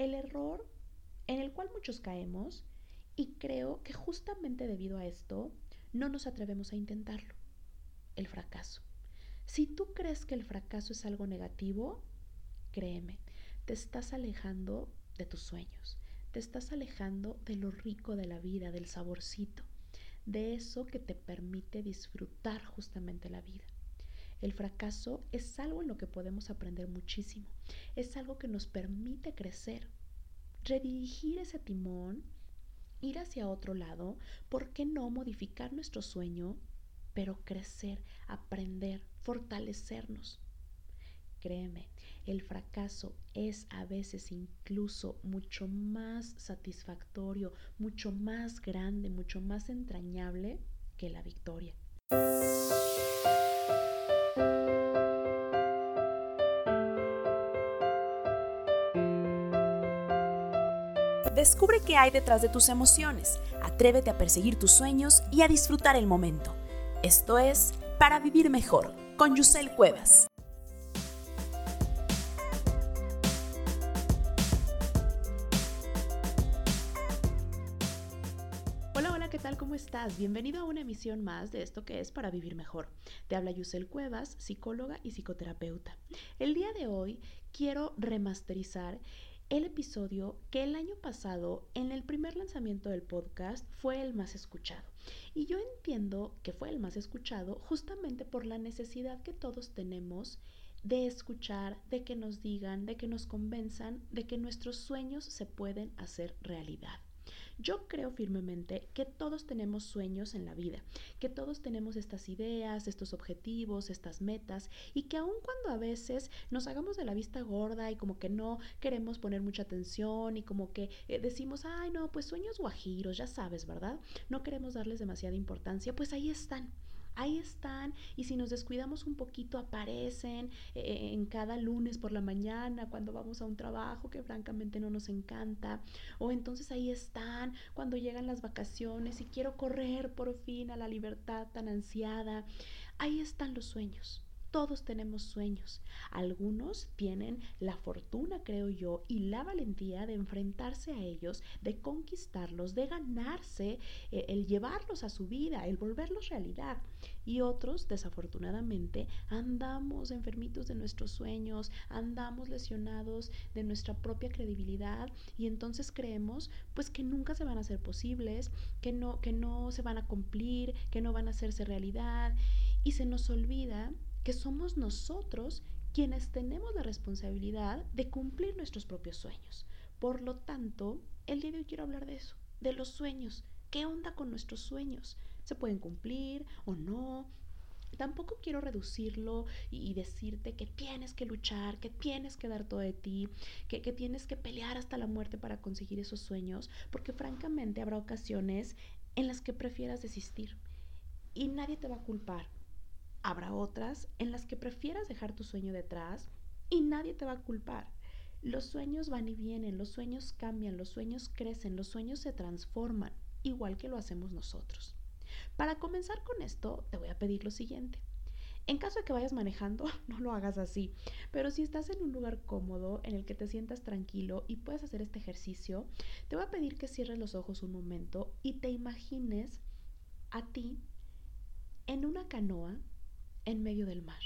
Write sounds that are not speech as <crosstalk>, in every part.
el error en el cual muchos caemos y creo que justamente debido a esto no nos atrevemos a intentarlo, el fracaso. Si tú crees que el fracaso es algo negativo, créeme, te estás alejando de tus sueños, te estás alejando de lo rico de la vida, del saborcito, de eso que te permite disfrutar justamente la vida. El fracaso es algo en lo que podemos aprender muchísimo, es algo que nos permite crecer, redirigir ese timón, ir hacia otro lado, ¿por qué no modificar nuestro sueño, pero crecer, aprender, fortalecernos? Créeme, el fracaso es a veces incluso mucho más satisfactorio, mucho más grande, mucho más entrañable que la victoria. Descubre qué hay detrás de tus emociones, atrévete a perseguir tus sueños y a disfrutar el momento. Esto es Para Vivir Mejor, con Yusel Cuevas. Hola, hola, ¿qué tal? ¿Cómo estás? Bienvenido a una emisión más de esto que es Para Vivir Mejor. Te habla Yusel Cuevas, psicóloga y psicoterapeuta. El día de hoy quiero remasterizar el episodio que el año pasado, en el primer lanzamiento del podcast, fue el más escuchado. Y yo entiendo que fue el más escuchado justamente por la necesidad que todos tenemos de escuchar, de que nos digan, de que nos convenzan de que nuestros sueños se pueden hacer realidad. Yo creo firmemente que todos tenemos sueños en la vida, que todos tenemos estas ideas, estos objetivos, estas metas y que aun cuando a veces nos hagamos de la vista gorda y como que no queremos poner mucha atención y como que eh, decimos, ay no, pues sueños guajiros, ya sabes, ¿verdad? No queremos darles demasiada importancia, pues ahí están ahí están y si nos descuidamos un poquito aparecen eh, en cada lunes por la mañana cuando vamos a un trabajo que francamente no nos encanta o entonces ahí están cuando llegan las vacaciones y quiero correr por fin a la libertad tan ansiada. Ahí están los sueños. Todos tenemos sueños. Algunos tienen la fortuna, creo yo, y la valentía de enfrentarse a ellos, de conquistarlos, de ganarse, eh, el llevarlos a su vida, el volverlos realidad. Y otros, desafortunadamente, andamos enfermitos de nuestros sueños, andamos lesionados de nuestra propia credibilidad y entonces creemos pues que nunca se van a hacer posibles, que no, que no se van a cumplir, que no van a hacerse realidad. Y se nos olvida que somos nosotros quienes tenemos la responsabilidad de cumplir nuestros propios sueños. Por lo tanto, el día de hoy quiero hablar de eso, de los sueños. ¿Qué onda con nuestros sueños? ¿Se pueden cumplir o no? Tampoco quiero reducirlo y, decirte que tienes que luchar, que tienes que dar todo de ti, que, que tienes que pelear hasta la muerte para conseguir esos sueños, porque francamente habrá ocasiones en las que prefieras desistir y nadie te va a culpar Habrá otras en las que prefieras dejar tu sueño detrás y nadie te va a culpar. Los sueños van y vienen, los sueños cambian, los sueños crecen, los sueños se transforman, igual que lo hacemos nosotros. Para comenzar con esto, te voy a pedir lo siguiente. En caso de que vayas manejando, <laughs> no lo hagas así, pero si estás en un lugar cómodo en el que te sientas tranquilo y puedes hacer este ejercicio, te voy a pedir que cierres los ojos un momento y te imagines a ti en una canoa en medio del mar.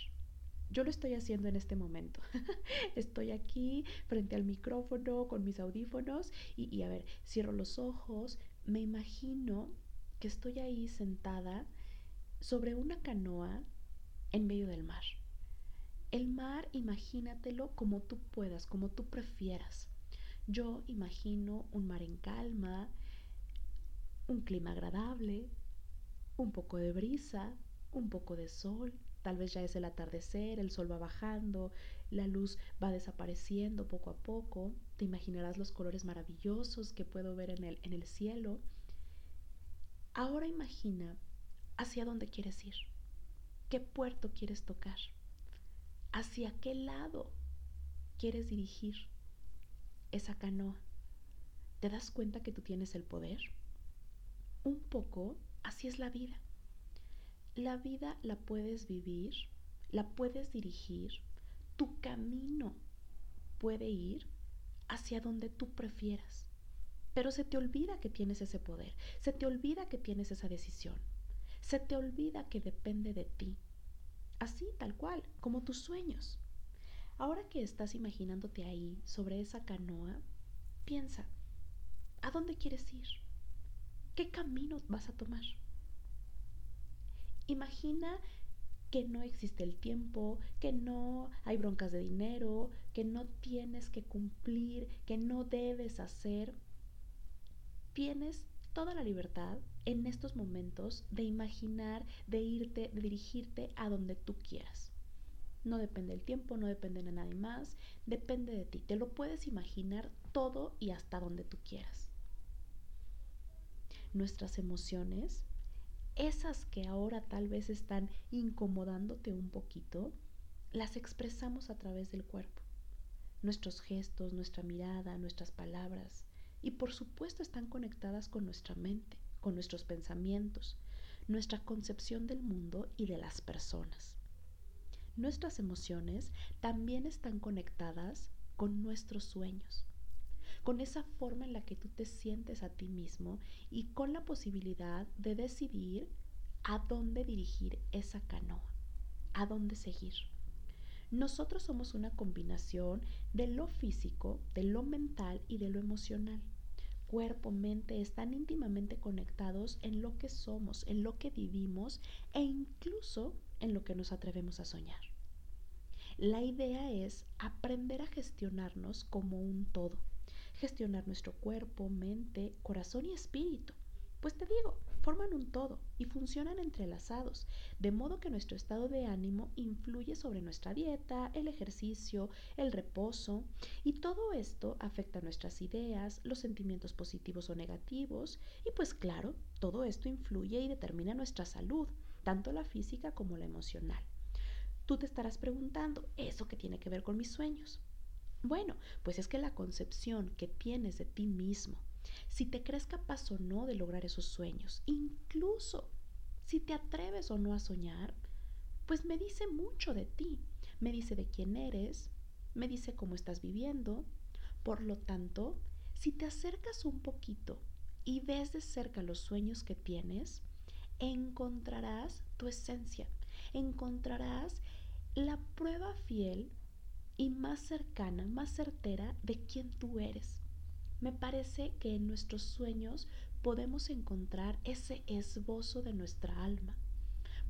Yo lo estoy haciendo en este momento. <laughs> estoy aquí frente al micrófono con mis audífonos y, a ver, cierro los ojos, me imagino que estoy ahí sentada sobre una canoa en medio del mar. El mar, imagínatelo como tú puedas, como tú prefieras. Yo imagino un mar en calma, un clima agradable, un poco de brisa, un poco de sol, tal vez ya es el atardecer, el sol va bajando, la luz va desapareciendo poco a poco, te imaginarás los colores maravillosos que puedo ver en el, en el cielo. Ahora imagina hacia dónde quieres ir, qué puerto quieres tocar, hacia qué lado quieres dirigir esa canoa. ¿Te das cuenta que tú tienes el poder? Un poco así es la vida. La vida la puedes vivir, la puedes dirigir, tu camino puede ir hacia donde tú prefieras. Pero se te olvida que tienes ese poder, se te olvida que tienes esa decisión, se te olvida que depende de ti, así tal cual, como tus sueños. Ahora que estás imaginándote ahí, sobre esa canoa, piensa, ¿a dónde quieres ir? ¿Qué camino vas a tomar? Imagina que no existe el tiempo, que no hay broncas de dinero, que no tienes que cumplir, que no debes hacer. Tienes toda la libertad en estos momentos de imaginar, de irte, de dirigirte a donde tú quieras. No depende del tiempo, no depende de nadie más, depende de ti. Te lo puedes imaginar todo y hasta donde tú quieras. Nuestras emociones, esas que ahora tal vez están incomodándote un poquito, las expresamos a través del cuerpo. Nuestros gestos, nuestra mirada, nuestras palabras, y por supuesto están conectadas con nuestra mente, con nuestros pensamientos, nuestra concepción del mundo y de las personas. Nuestras emociones también están conectadas con nuestros sueños, con esa forma en la que tú te sientes a ti mismo y con la posibilidad de decidir a dónde dirigir esa canoa, a dónde seguir. Nosotros somos una combinación de lo físico, de lo mental y de lo emocional cuerpo, mente están íntimamente conectados en lo que somos, en lo que vivimos e incluso en lo que nos atrevemos a soñar. La idea es aprender a gestionarnos como un todo, gestionar nuestro cuerpo, mente, corazón y espíritu. Pues te digo, forman un todo y funcionan entrelazados, de modo que nuestro estado de ánimo influye sobre nuestra dieta, el ejercicio, el reposo, y todo esto afecta nuestras ideas, los sentimientos positivos o negativos, y pues claro, todo esto influye y determina nuestra salud, tanto la física como la emocional. Tú te estarás preguntando, ¿eso qué tiene que ver con mis sueños? Bueno, pues es que la concepción que tienes de ti mismo, si te crees capaz o no de lograr esos sueños, incluso si te atreves o no a soñar, pues me dice mucho de ti, me dice de quién eres, me dice cómo estás viviendo. Por lo tanto, si te acercas un poquito y ves de cerca los sueños que tienes, encontrarás tu esencia, encontrarás la prueba fiel y más cercana, más certera de quién tú eres me parece que en nuestros sueños podemos encontrar ese esbozo de nuestra alma.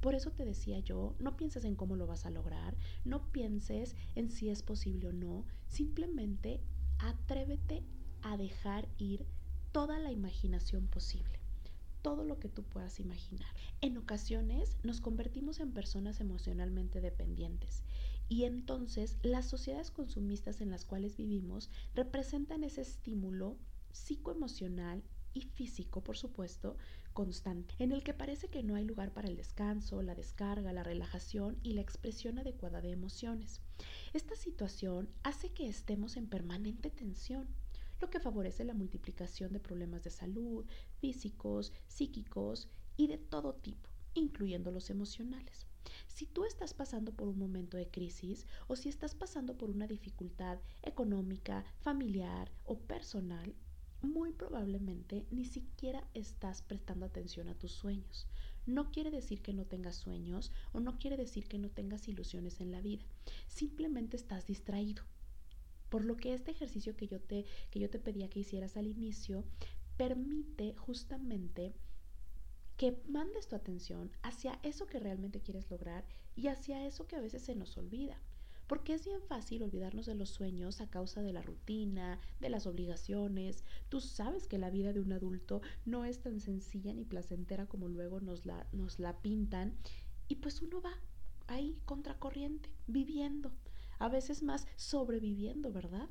Por eso te decía yo, no pienses en cómo lo vas a lograr, no pienses en si es posible o no, simplemente atrévete a dejar ir toda la imaginación posible, todo lo que tú puedas imaginar. En ocasiones nos convertimos en personas emocionalmente dependientes y entonces las sociedades consumistas en las cuales vivimos representan ese estímulo psicoemocional y físico, por supuesto, constante, en el que parece que no hay lugar para el descanso, la descarga, la relajación y la expresión adecuada de emociones. Esta situación hace que estemos en permanente tensión, lo que favorece la multiplicación de problemas de salud, físicos, psíquicos y de todo tipo, incluyendo los emocionales. Si tú estás pasando por un momento de crisis o si estás pasando por una dificultad económica, familiar o personal, muy probablemente ni siquiera estás prestando atención a tus sueños. No quiere decir que no tengas sueños o no quiere decir que no tengas ilusiones en la vida. Simplemente estás distraído. Por lo que este ejercicio que yo te, que yo te pedía que hicieras al inicio permite justamente que mandes tu atención hacia eso que realmente quieres lograr y hacia eso que a veces se nos olvida. Porque es bien fácil olvidarnos de los sueños a causa de la rutina, de las obligaciones. Tú sabes que la vida de un adulto no es tan sencilla ni placentera como luego nos la, nos la pintan. Y pues uno va ahí contracorriente, viviendo, a veces más sobreviviendo, ¿verdad?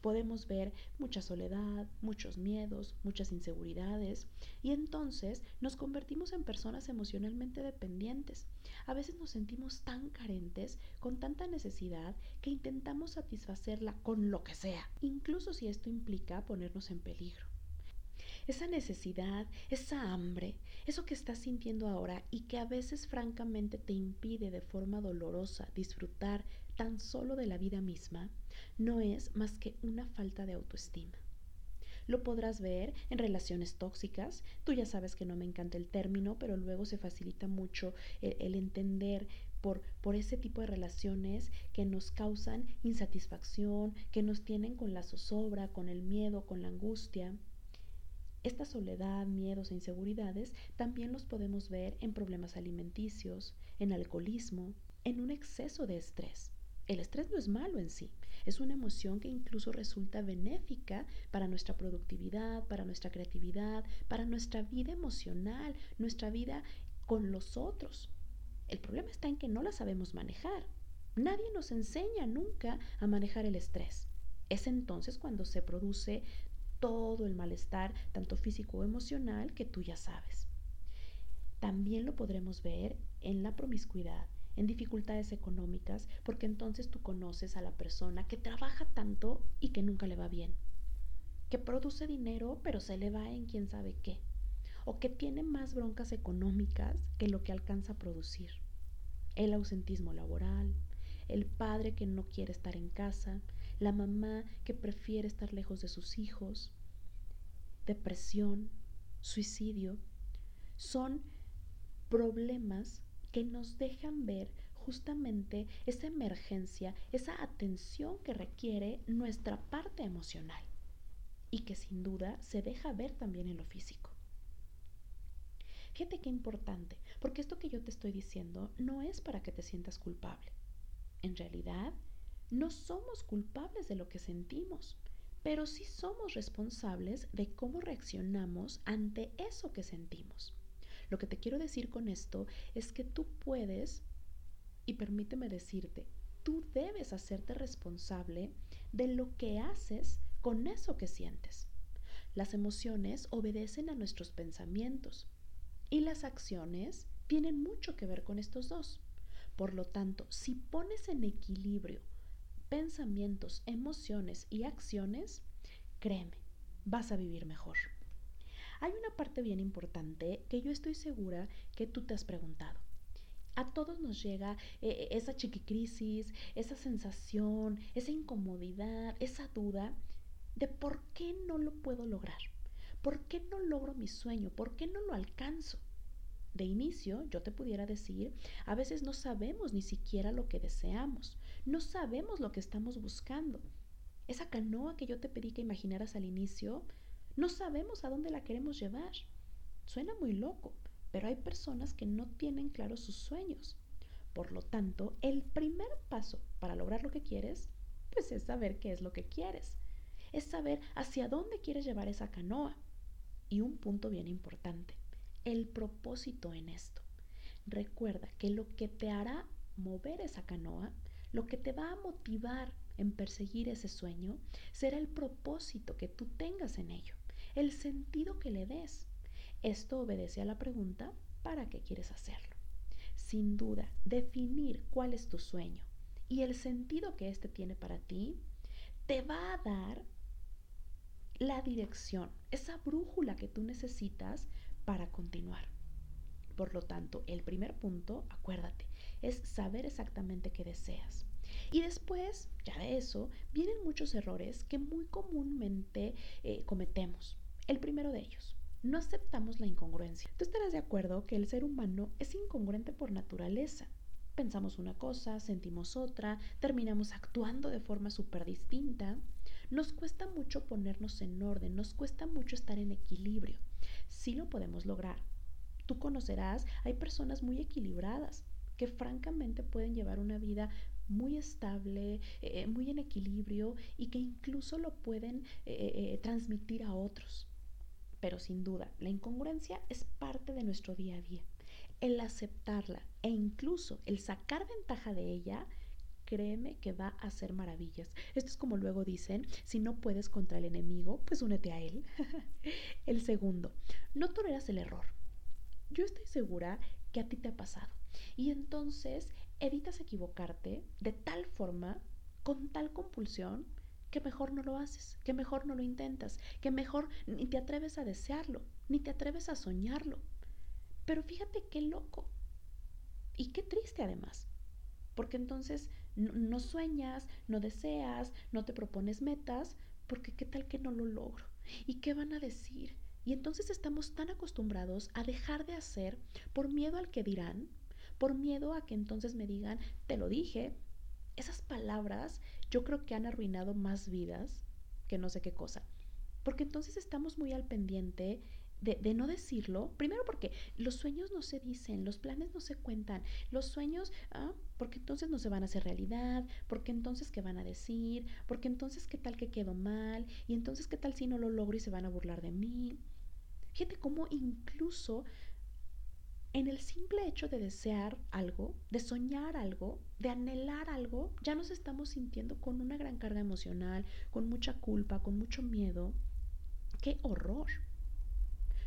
Podemos ver mucha soledad, muchos miedos, muchas inseguridades y entonces nos convertimos en personas emocionalmente dependientes. A veces nos sentimos tan carentes, con tanta necesidad, que intentamos satisfacerla con lo que sea, incluso si esto implica ponernos en peligro. Esa necesidad, esa hambre, eso que estás sintiendo ahora y que a veces francamente te impide de forma dolorosa disfrutar tan solo de la vida misma, no es más que una falta de autoestima. Lo podrás ver en relaciones tóxicas. Tú ya sabes que no me encanta el término, pero luego se facilita mucho el, entender por, por, ese tipo de relaciones que nos causan insatisfacción, que nos tienen con la zozobra, con el miedo, con la angustia. Esta soledad, miedos e inseguridades también los podemos ver en problemas alimenticios, en alcoholismo, en un exceso de estrés. El estrés no es malo en sí, es una emoción que incluso resulta benéfica para nuestra productividad, para nuestra creatividad, para nuestra vida emocional, nuestra vida con los otros. El problema está en que no la sabemos manejar. Nadie nos enseña nunca a manejar el estrés. Es entonces cuando se produce todo el malestar, tanto físico o emocional, que tú ya sabes. También lo podremos ver en la promiscuidad, en dificultades económicas, porque entonces tú conoces a la persona que trabaja tanto y que nunca le va bien, que produce dinero pero se le va en quién sabe qué, o que tiene más broncas económicas que lo que alcanza a producir. El ausentismo laboral, el padre que no quiere estar en casa, la mamá que prefiere estar lejos de sus hijos, depresión, suicidio, son problemas que nos dejan ver justamente esa emergencia, esa atención que requiere nuestra parte emocional y que sin duda se deja ver también en lo físico. Fíjate qué importante, porque esto que yo te estoy diciendo no es para que te sientas culpable. En realidad, no somos culpables de lo que sentimos, pero sí somos responsables de cómo reaccionamos ante eso que sentimos. Lo que te quiero decir con esto es que tú puedes, y permíteme decirte, tú debes hacerte responsable de lo que haces con eso que sientes. Las emociones obedecen a nuestros pensamientos y las acciones tienen mucho que ver con estos dos. Por lo tanto, si pones en equilibrio pensamientos, emociones y acciones, créeme, vas a vivir mejor. Hay una parte bien importante que yo estoy segura que tú te has preguntado. A todos nos llega eh, esa chiquicrisis, esa sensación, esa incomodidad, esa duda de por qué no lo puedo lograr, por qué no logro mi sueño, por qué no lo alcanzo. De inicio, yo te pudiera decir, a veces no sabemos ni siquiera lo que deseamos, no sabemos lo que estamos buscando. Esa canoa que yo te pedí que imaginaras al inicio, no sabemos a dónde la queremos llevar. Suena muy loco, pero hay personas que no tienen claros sus sueños. Por lo tanto, el primer paso para lograr lo que quieres, pues es saber qué es lo que quieres. Es saber hacia dónde quieres llevar esa canoa. Y un punto bien importante, el propósito en esto. Recuerda que lo que te hará mover esa canoa, lo que te va a motivar en perseguir ese sueño, será el propósito que tú tengas en ello, el sentido que le des. Esto obedece a la pregunta, ¿para qué quieres hacerlo? Sin duda, definir cuál es tu sueño y el sentido que éste tiene para ti, te va a dar la dirección, esa brújula que tú necesitas para continuar. Por lo tanto, el primer punto, acuérdate, es saber exactamente qué deseas. Y después, ya de eso, vienen muchos errores que muy comúnmente eh, cometemos. El primero de ellos, no aceptamos la incongruencia. Tú estarás de acuerdo que el ser humano es incongruente por naturaleza. Pensamos una cosa, sentimos otra, terminamos actuando de forma súper distinta. Nos cuesta mucho ponernos en orden, nos cuesta mucho estar en equilibrio sí lo podemos lograr. Tú conocerás, hay personas muy equilibradas que francamente pueden llevar una vida muy estable, eh, muy en equilibrio y que incluso lo pueden eh, eh, transmitir a otros. Pero sin duda, la incongruencia es parte de nuestro día a día. El aceptarla e incluso el sacar ventaja de ella créeme que va a hacer maravillas. Esto es como luego dicen, si no puedes contra el enemigo, pues únete a él. <laughs> el segundo, no toleras el error. Yo estoy segura que a ti te ha pasado. Y entonces evitas equivocarte de tal forma, con tal compulsión, que mejor no lo haces, que mejor no lo intentas, que mejor ni te atreves a desearlo, ni te atreves a soñarlo. Pero fíjate qué loco y qué triste además, porque entonces no, sueñas, no deseas, no te propones metas, porque qué tal que no lo logro. ¿Y qué van a decir? Y entonces estamos tan acostumbrados a dejar de hacer por miedo al que dirán, por miedo a que entonces me digan, te lo dije. Esas palabras yo creo que han arruinado más vidas que no sé qué cosa. Porque entonces estamos muy al pendiente de, no decirlo, primero porque los sueños no se dicen, los planes no se cuentan, los sueños, ah, porque entonces no se van a hacer realidad, porque entonces qué van a decir, porque entonces qué tal que quedo mal, y entonces qué tal si no lo logro y se van a burlar de mí. Fíjate cómo incluso en el simple hecho de desear algo, de soñar algo, de anhelar algo, ya nos estamos sintiendo con una gran carga emocional, con mucha culpa, con mucho miedo. ¡Qué horror!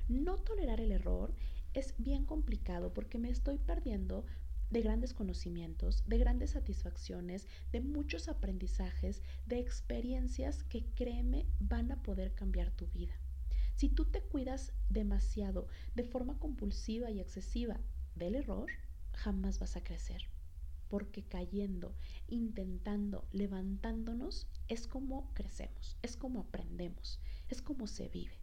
No tolerar el error es bien complicado porque me estoy perdiendo de grandes conocimientos, de grandes satisfacciones, de muchos aprendizajes, de experiencias que créeme van a poder cambiar tu vida. Si tú te cuidas demasiado de forma compulsiva y excesiva del error, jamás vas a crecer. Porque cayendo, intentando, levantándonos, es como crecemos, es como aprendemos, es como se vive.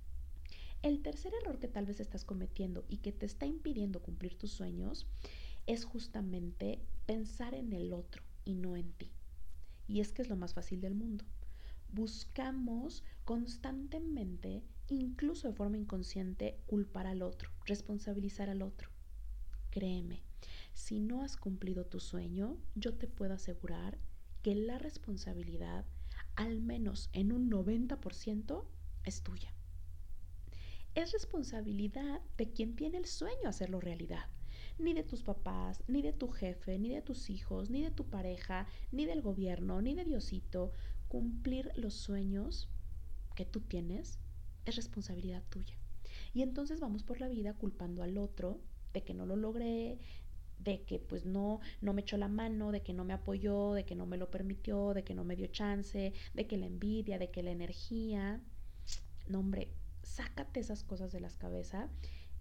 El tercer error que tal vez estás cometiendo y que te está impidiendo cumplir tus sueños es justamente pensar en el otro y no en ti. Y es que es lo más fácil del mundo. Buscamos constantemente, incluso de forma inconsciente, culpar al otro, responsabilizar al otro. Créeme, si no has cumplido tu sueño, yo te puedo asegurar que la responsabilidad, al menos en un 90%, es tuya es responsabilidad de quien tiene el sueño hacerlo realidad. Ni de tus papás, ni de tu jefe, ni de tus hijos, ni de tu pareja, ni del gobierno, ni de Diosito. Cumplir los sueños que tú tienes es responsabilidad tuya. Y entonces vamos por la vida culpando al otro de que no lo logré, de que pues no, no me echó la mano, de que no me apoyó, de que no me lo permitió, de que no me dio chance, de que la envidia, de que la energía. No, hombre, sácate esas cosas de las cabeza,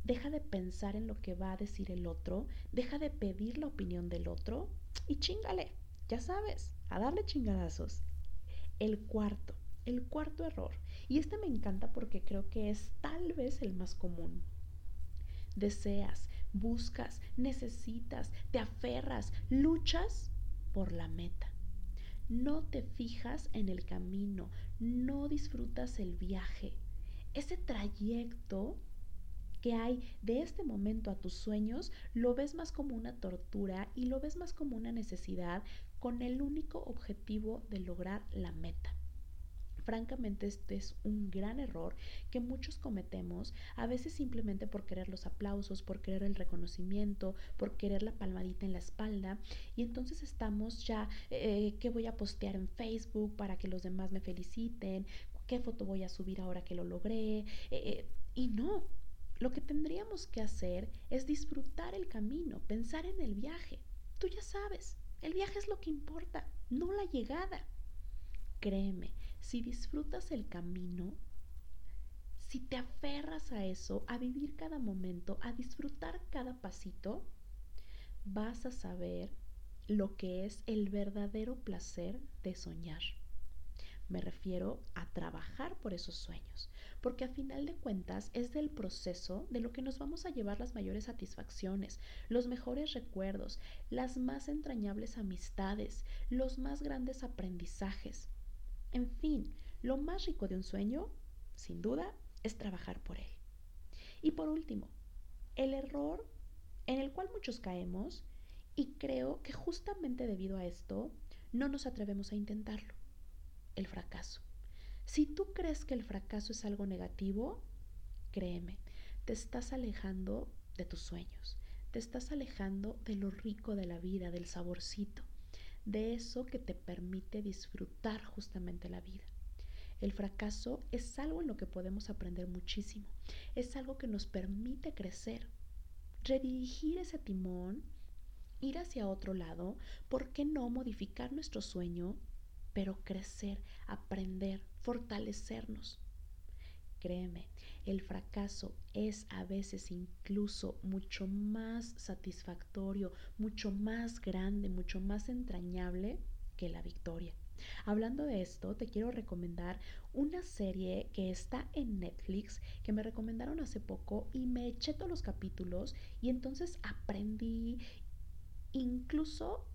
deja de pensar en lo que va a decir el otro, deja de pedir la opinión del otro y chingale, ya sabes, a darle chingadazos. El cuarto, el cuarto error, y este me encanta porque creo que es tal vez el más común. Deseas, buscas, necesitas, te aferras, luchas por la meta. No te fijas en el camino, no disfrutas el viaje, ese trayecto que hay de este momento a tus sueños, lo ves más como una tortura y lo ves más como una necesidad con el único objetivo de lograr la meta. Francamente, este es un gran error que muchos cometemos, a veces simplemente por querer los aplausos, por querer el reconocimiento, por querer la palmadita en la espalda. Y entonces estamos ya, eh, ¿qué voy a postear en Facebook para que los demás me feliciten? qué foto voy a subir ahora que lo logré. Eh, eh, y no, lo que tendríamos que hacer es disfrutar el camino, pensar en el viaje. Tú ya sabes, el viaje es lo que importa, no la llegada. Créeme, si disfrutas el camino, si te aferras a eso, a vivir cada momento, a disfrutar cada pasito, vas a saber lo que es el verdadero placer de soñar. Me refiero a trabajar por esos sueños, porque a final de cuentas es del proceso de lo que nos vamos a llevar las mayores satisfacciones, los mejores recuerdos, las más entrañables amistades, los más grandes aprendizajes. En fin, lo más rico de un sueño, sin duda, es trabajar por él. Y por último, el error en el cual muchos caemos, y creo que justamente debido a esto, no nos atrevemos a intentarlo el fracaso. Si tú crees que el fracaso es algo negativo, créeme, te estás alejando de tus sueños, te estás alejando de lo rico de la vida, del saborcito, de eso que te permite disfrutar justamente la vida. El fracaso es algo en lo que podemos aprender muchísimo, es algo que nos permite crecer, redirigir ese timón, ir hacia otro lado, ¿por qué no modificar nuestro sueño pero crecer, aprender, fortalecernos. Créeme, el fracaso es a veces incluso mucho más satisfactorio, mucho más grande, mucho más entrañable que la victoria. Hablando de esto, te quiero recomendar una serie que está en Netflix que me recomendaron hace poco y me eché todos los capítulos y entonces aprendí incluso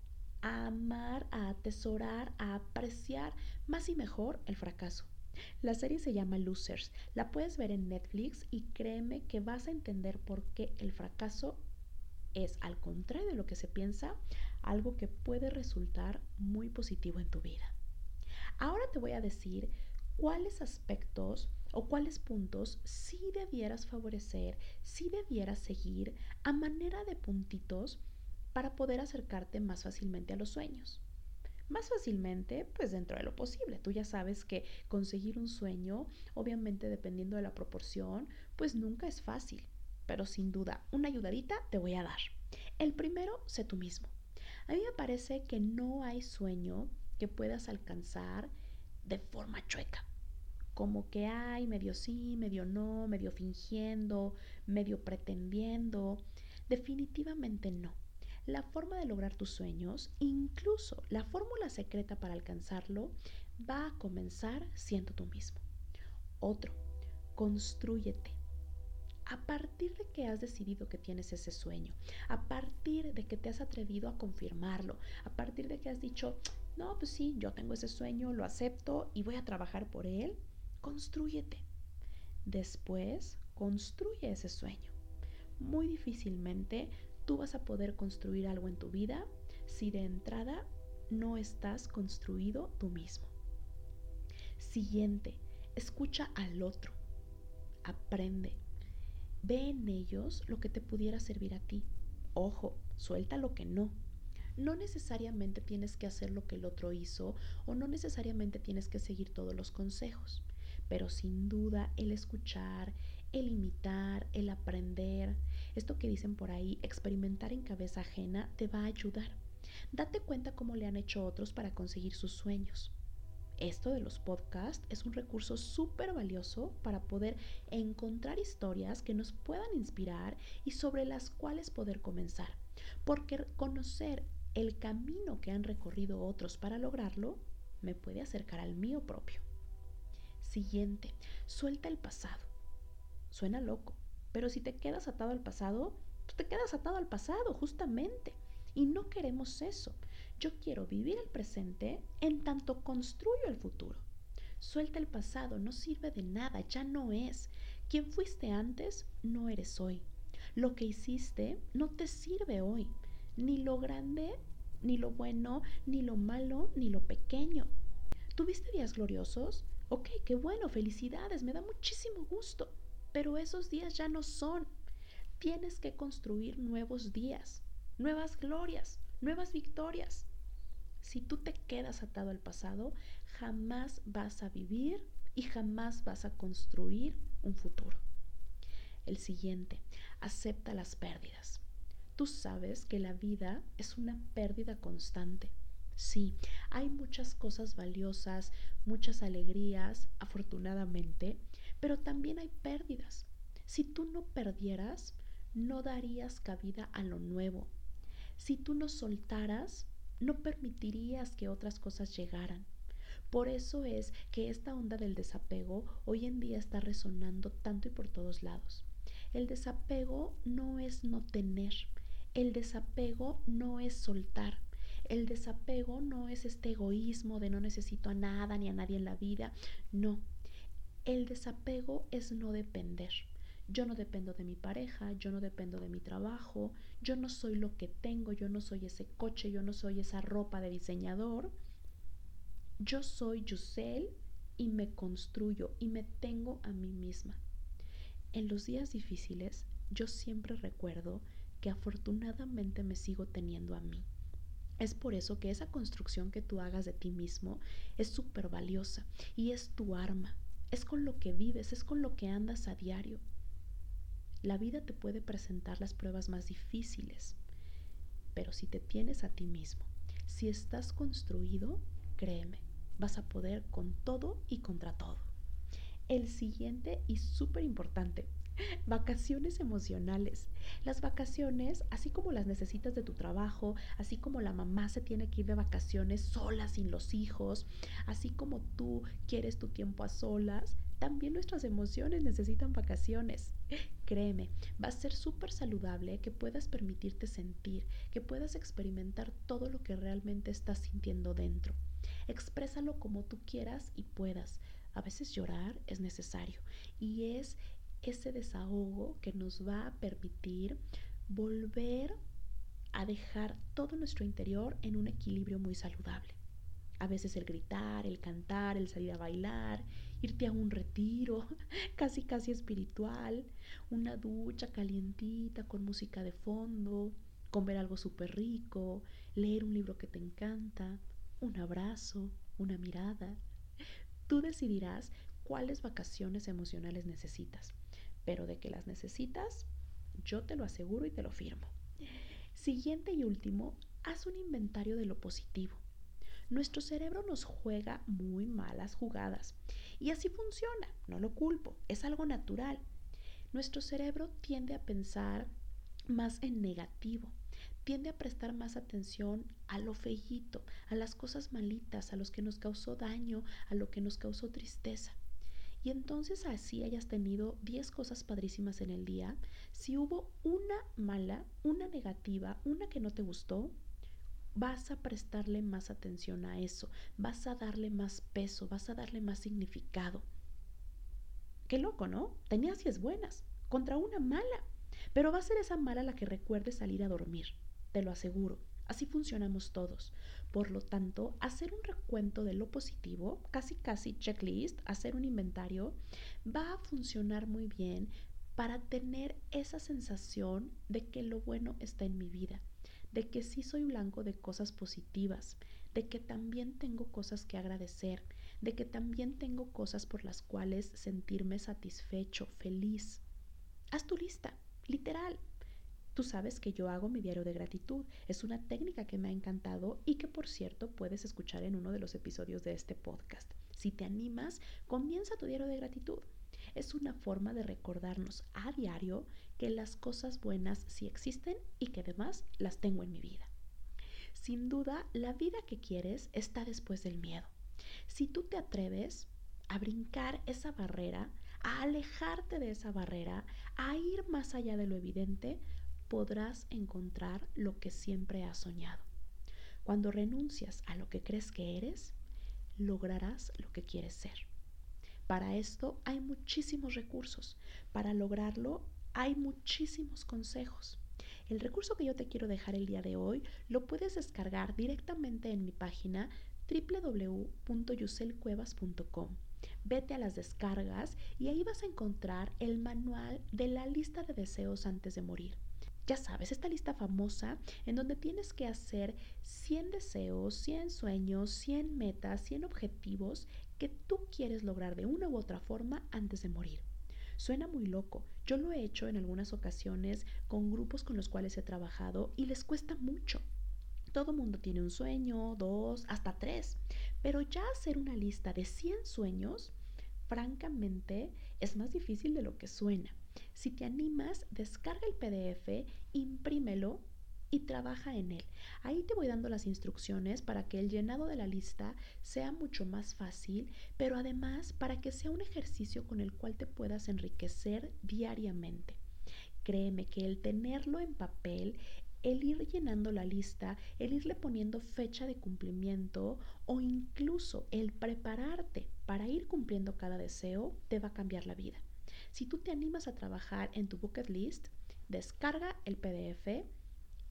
a amar, a atesorar, a apreciar más y mejor el fracaso. La serie se llama Losers. La puedes ver en Netflix y créeme que vas a entender por qué el fracaso es, al contrario de lo que se piensa, algo que puede resultar muy positivo en tu vida. Ahora te voy a decir cuáles aspectos o cuáles puntos sí debieras favorecer, sí debieras seguir a manera de puntitos para poder acercarte más fácilmente a los sueños. Más fácilmente, pues dentro de lo posible. Tú ya sabes que conseguir un sueño, obviamente dependiendo de la proporción, pues nunca es fácil. Pero sin duda, una ayudadita te voy a dar. El primero, sé tú mismo. A mí me parece que no hay sueño que puedas alcanzar de forma chueca. Como que hay medio sí, medio no, medio fingiendo, medio pretendiendo. Definitivamente no. La forma de lograr tus sueños, incluso la fórmula secreta para alcanzarlo, va a comenzar siendo tú mismo. Otro, construyete. A partir de que has decidido que tienes ese sueño, a partir de que te has atrevido a confirmarlo, a partir de que has dicho, no, pues sí, yo tengo ese sueño, lo acepto y voy a trabajar por él, construyete. Después, construye ese sueño. Muy difícilmente tú vas a poder construir algo en tu vida si de entrada no estás construido tú mismo. Siguiente, escucha al otro. Aprende. Ve en ellos lo que te pudiera servir a ti. Ojo, suelta lo que no no necesariamente tienes que hacer lo que el otro hizo o no necesariamente tienes que seguir todos los consejos, pero sin duda el escuchar, el imitar, el aprender, esto que dicen por ahí, experimentar en cabeza ajena, te va a ayudar. Date cuenta cómo le han hecho otros para conseguir sus sueños. Esto de los podcasts es un recurso súper valioso para poder encontrar historias que nos puedan inspirar y sobre las cuales poder comenzar. Porque conocer el camino que han recorrido otros para lograrlo me puede acercar al mío propio. Siguiente, suelta el pasado. Suena loco, pero si te quedas atado al pasado, te quedas atado al pasado, justamente. Y no queremos eso. Yo quiero vivir el presente en tanto construyo el futuro. Suelta el pasado, no sirve de nada, ya no es. Quien fuiste antes, no eres hoy. Lo que hiciste no te sirve hoy ni lo grande, ni lo bueno, ni lo malo, ni lo pequeño. ¿Tuviste días gloriosos? Ok, qué bueno, felicidades, me da muchísimo gusto. Pero esos días ya no son. Tienes que construir nuevos días, nuevas glorias, nuevas victorias. Si tú te quedas atado al pasado, jamás vas a vivir y jamás vas a construir un futuro. El siguiente, acepta las pérdidas. Tú sabes que la vida es una pérdida constante. Sí, hay muchas cosas valiosas, muchas alegrías, afortunadamente, pero también hay pérdidas. Si tú no perdieras, no darías cabida a lo nuevo. Si tú no soltaras, no permitirías que otras cosas llegaran. Por eso es que esta onda del desapego hoy en día está resonando tanto y por todos lados. El desapego no es no tener, el desapego no es soltar. El desapego no es este egoísmo de no necesito a nada ni a nadie en la vida. No. El desapego es no depender. Yo no dependo de mi pareja, yo no dependo de mi trabajo, yo no soy lo que tengo, yo no soy ese coche, yo no soy esa ropa de diseñador. Yo soy Yusel y me construyo y me tengo a mí misma. En los días difíciles yo siempre recuerdo que afortunadamente me sigo teniendo a mí. Es por eso que esa construcción que tú hagas de ti mismo es súper valiosa y es tu arma, es con lo que vives, es con lo que andas a diario. La vida te puede presentar las pruebas más difíciles, pero si te tienes a ti mismo, si estás construido, créeme, vas a poder con todo y contra todo. El siguiente y súper importante, <laughs> Vacaciones emocionales. Las vacaciones, así como las necesitas de tu trabajo, así como la mamá se tiene que ir de vacaciones sola sin los hijos, así como tú quieres tu tiempo a solas, también nuestras emociones necesitan vacaciones. Créeme, va a ser súper saludable que puedas permitirte sentir, que puedas experimentar todo lo que realmente estás sintiendo dentro. Exprésalo como tú quieras y puedas. A veces llorar es necesario y es ese desahogo que nos va a permitir volver a dejar todo nuestro interior en un equilibrio muy saludable. A veces el gritar, el cantar, el salir a bailar, irte a un retiro, <laughs> casi casi espiritual, una ducha calientita con música de fondo, comer algo súper rico, leer un libro que te encanta, un abrazo, una mirada. Tú decidirás cuáles vacaciones emocionales necesitas pero de que las necesitas, yo te lo aseguro y te lo firmo. Siguiente y último, haz un inventario de lo positivo. Nuestro cerebro nos juega muy malas jugadas y así funciona, no lo culpo, es algo natural. Nuestro cerebro tiende a pensar más en negativo, tiende a prestar más atención a lo feíto, a las cosas malitas, a los que nos causó daño, a lo que nos causó tristeza. Y entonces así hayas tenido 10 cosas padrísimas en el día, si hubo una mala, una negativa, una que no te gustó, vas a prestarle más atención a eso, vas a darle más peso, vas a darle más significado. Qué loco, ¿no? Tenías 10 buenas contra una mala, pero va a ser esa mala la que recuerde salir a dormir, te lo aseguro. Así funcionamos todos. Por lo tanto, hacer un recuento de lo positivo, casi casi checklist, hacer un inventario, va a funcionar muy bien para tener esa sensación de que lo bueno está en mi vida, de que sí soy blanco de cosas positivas, de que también tengo cosas que agradecer, de que también tengo cosas por las cuales sentirme satisfecho, feliz. Haz tu lista, literal. Tú sabes que yo hago mi diario de gratitud. Es una técnica que me ha encantado y que por cierto puedes escuchar en uno de los episodios de este podcast. Si te animas, comienza tu diario de gratitud. Es una forma de recordarnos a diario que las cosas buenas sí existen y que además las tengo en mi vida. Sin duda, la vida que quieres está después del miedo. Si tú te atreves a brincar esa barrera, a alejarte de esa barrera, a ir más allá de lo evidente, podrás encontrar lo que siempre has soñado. Cuando renuncias a lo que crees que eres, lograrás lo que quieres ser. Para esto hay muchísimos recursos. Para lograrlo hay muchísimos consejos. El recurso que yo te quiero dejar el día de hoy lo puedes descargar directamente en mi página www.yuselcuevas.com. Vete a las descargas y ahí vas a encontrar el manual de la lista de deseos antes de morir. Ya sabes, esta lista famosa en donde tienes que hacer 100 deseos, 100 sueños, 100 metas, 100 objetivos que tú quieres lograr de una u otra forma antes de morir. Suena muy loco. Yo lo he hecho en algunas ocasiones con grupos con los cuales he trabajado y les cuesta mucho. Todo mundo tiene un sueño, dos, hasta tres. Pero ya hacer una lista de 100 sueños, francamente, es más difícil de lo que suena. Si te animas, descarga el PDF, imprímelo y trabaja en él. Ahí te voy dando las instrucciones para que el llenado de la lista sea mucho más fácil, pero además para que sea un ejercicio con el cual te puedas enriquecer diariamente. Créeme que el tenerlo en papel, el ir llenando la lista, el irle poniendo fecha de cumplimiento o incluso el prepararte para ir cumpliendo cada deseo, te va a cambiar la vida. Si tú te animas a trabajar en tu bucket list, descarga el PDF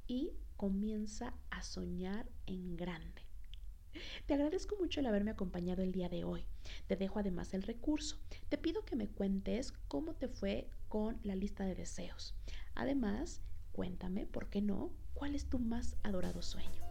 y comienza a soñar en grande. Te agradezco mucho el haberme acompañado el día de hoy. Te dejo además el recurso. Te pido que me cuentes cómo te fue con la lista de deseos. Además, cuéntame, ¿por qué no? ¿Cuál es tu más adorado sueño?